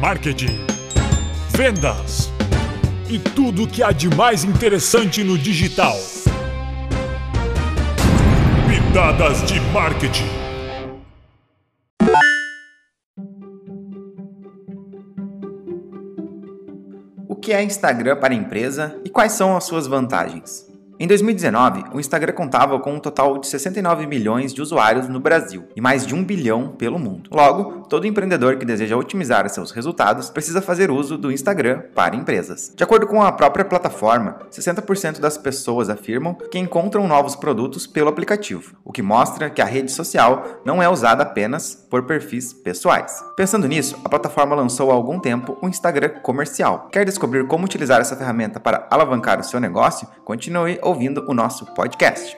marketing, vendas e tudo o que há de mais interessante no digital. Pitadas de marketing. O que é Instagram para a empresa e quais são as suas vantagens? Em 2019, o Instagram contava com um total de 69 milhões de usuários no Brasil e mais de um bilhão pelo mundo. Logo, todo empreendedor que deseja otimizar seus resultados precisa fazer uso do Instagram para empresas. De acordo com a própria plataforma, 60% das pessoas afirmam que encontram novos produtos pelo aplicativo, o que mostra que a rede social não é usada apenas por perfis pessoais. Pensando nisso, a plataforma lançou há algum tempo o Instagram comercial. Quer descobrir como utilizar essa ferramenta para alavancar o seu negócio? Continue ouvindo o nosso podcast.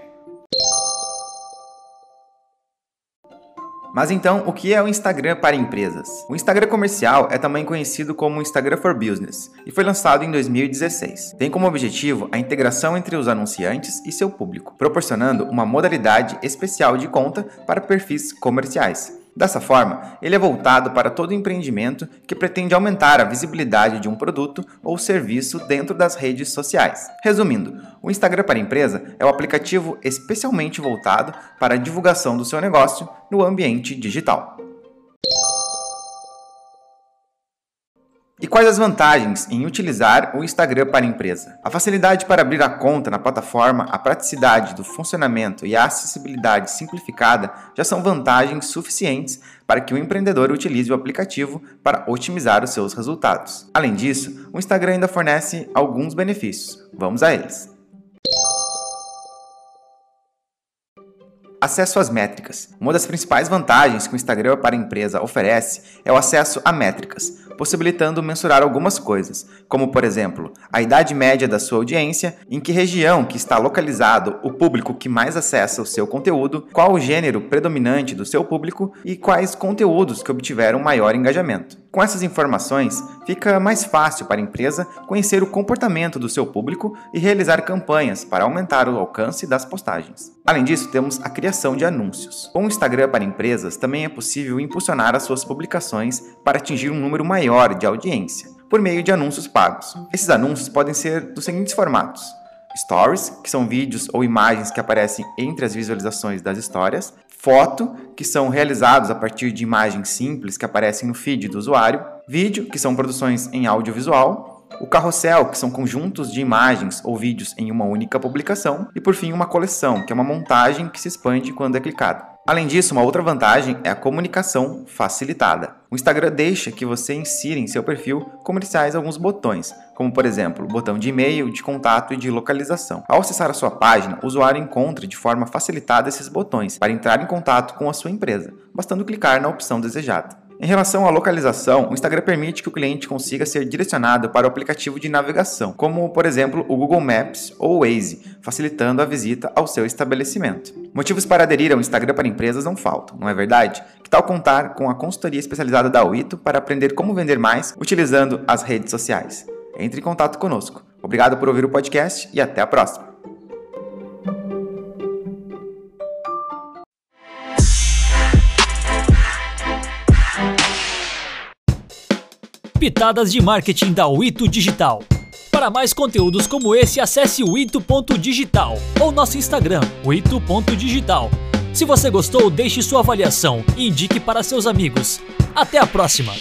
Mas então, o que é o Instagram para empresas? O Instagram comercial é também conhecido como Instagram for Business e foi lançado em 2016. Tem como objetivo a integração entre os anunciantes e seu público, proporcionando uma modalidade especial de conta para perfis comerciais. Dessa forma, ele é voltado para todo empreendimento que pretende aumentar a visibilidade de um produto ou serviço dentro das redes sociais. Resumindo, o Instagram para empresa é o aplicativo especialmente voltado para a divulgação do seu negócio no ambiente digital. E quais as vantagens em utilizar o Instagram para a empresa? A facilidade para abrir a conta na plataforma, a praticidade do funcionamento e a acessibilidade simplificada já são vantagens suficientes para que o empreendedor utilize o aplicativo para otimizar os seus resultados. Além disso, o Instagram ainda fornece alguns benefícios. Vamos a eles. Acesso às métricas. Uma das principais vantagens que o Instagram para a empresa oferece é o acesso a métricas, possibilitando mensurar algumas coisas, como por exemplo, a idade média da sua audiência, em que região que está localizado o público que mais acessa o seu conteúdo, qual o gênero predominante do seu público e quais conteúdos que obtiveram maior engajamento. Com essas informações, fica mais fácil para a empresa conhecer o comportamento do seu público e realizar campanhas para aumentar o alcance das postagens. Além disso, temos a criação de anúncios. Com o Instagram para empresas, também é possível impulsionar as suas publicações para atingir um número maior de audiência, por meio de anúncios pagos. Esses anúncios podem ser dos seguintes formatos: Stories, que são vídeos ou imagens que aparecem entre as visualizações das histórias, foto, que são realizados a partir de imagens simples que aparecem no feed do usuário, vídeo, que são produções em audiovisual, o carrossel, que são conjuntos de imagens ou vídeos em uma única publicação, e por fim uma coleção, que é uma montagem que se expande quando é clicado. Além disso, uma outra vantagem é a comunicação facilitada. O Instagram deixa que você insira em seu perfil comerciais alguns botões, como por exemplo, o botão de e-mail, de contato e de localização. Ao acessar a sua página, o usuário encontra de forma facilitada esses botões para entrar em contato com a sua empresa, bastando clicar na opção desejada. Em relação à localização, o Instagram permite que o cliente consiga ser direcionado para o aplicativo de navegação, como por exemplo o Google Maps ou o Waze, facilitando a visita ao seu estabelecimento. Motivos para aderir ao Instagram para empresas não faltam, não é verdade? Que tal contar com a consultoria especializada da Uito para aprender como vender mais utilizando as redes sociais? Entre em contato conosco. Obrigado por ouvir o podcast e até a próxima. Pitadas de Marketing da Wito Digital. Para mais conteúdos como esse, acesse o ou nosso Instagram, o. Se você gostou, deixe sua avaliação e indique para seus amigos. Até a próxima!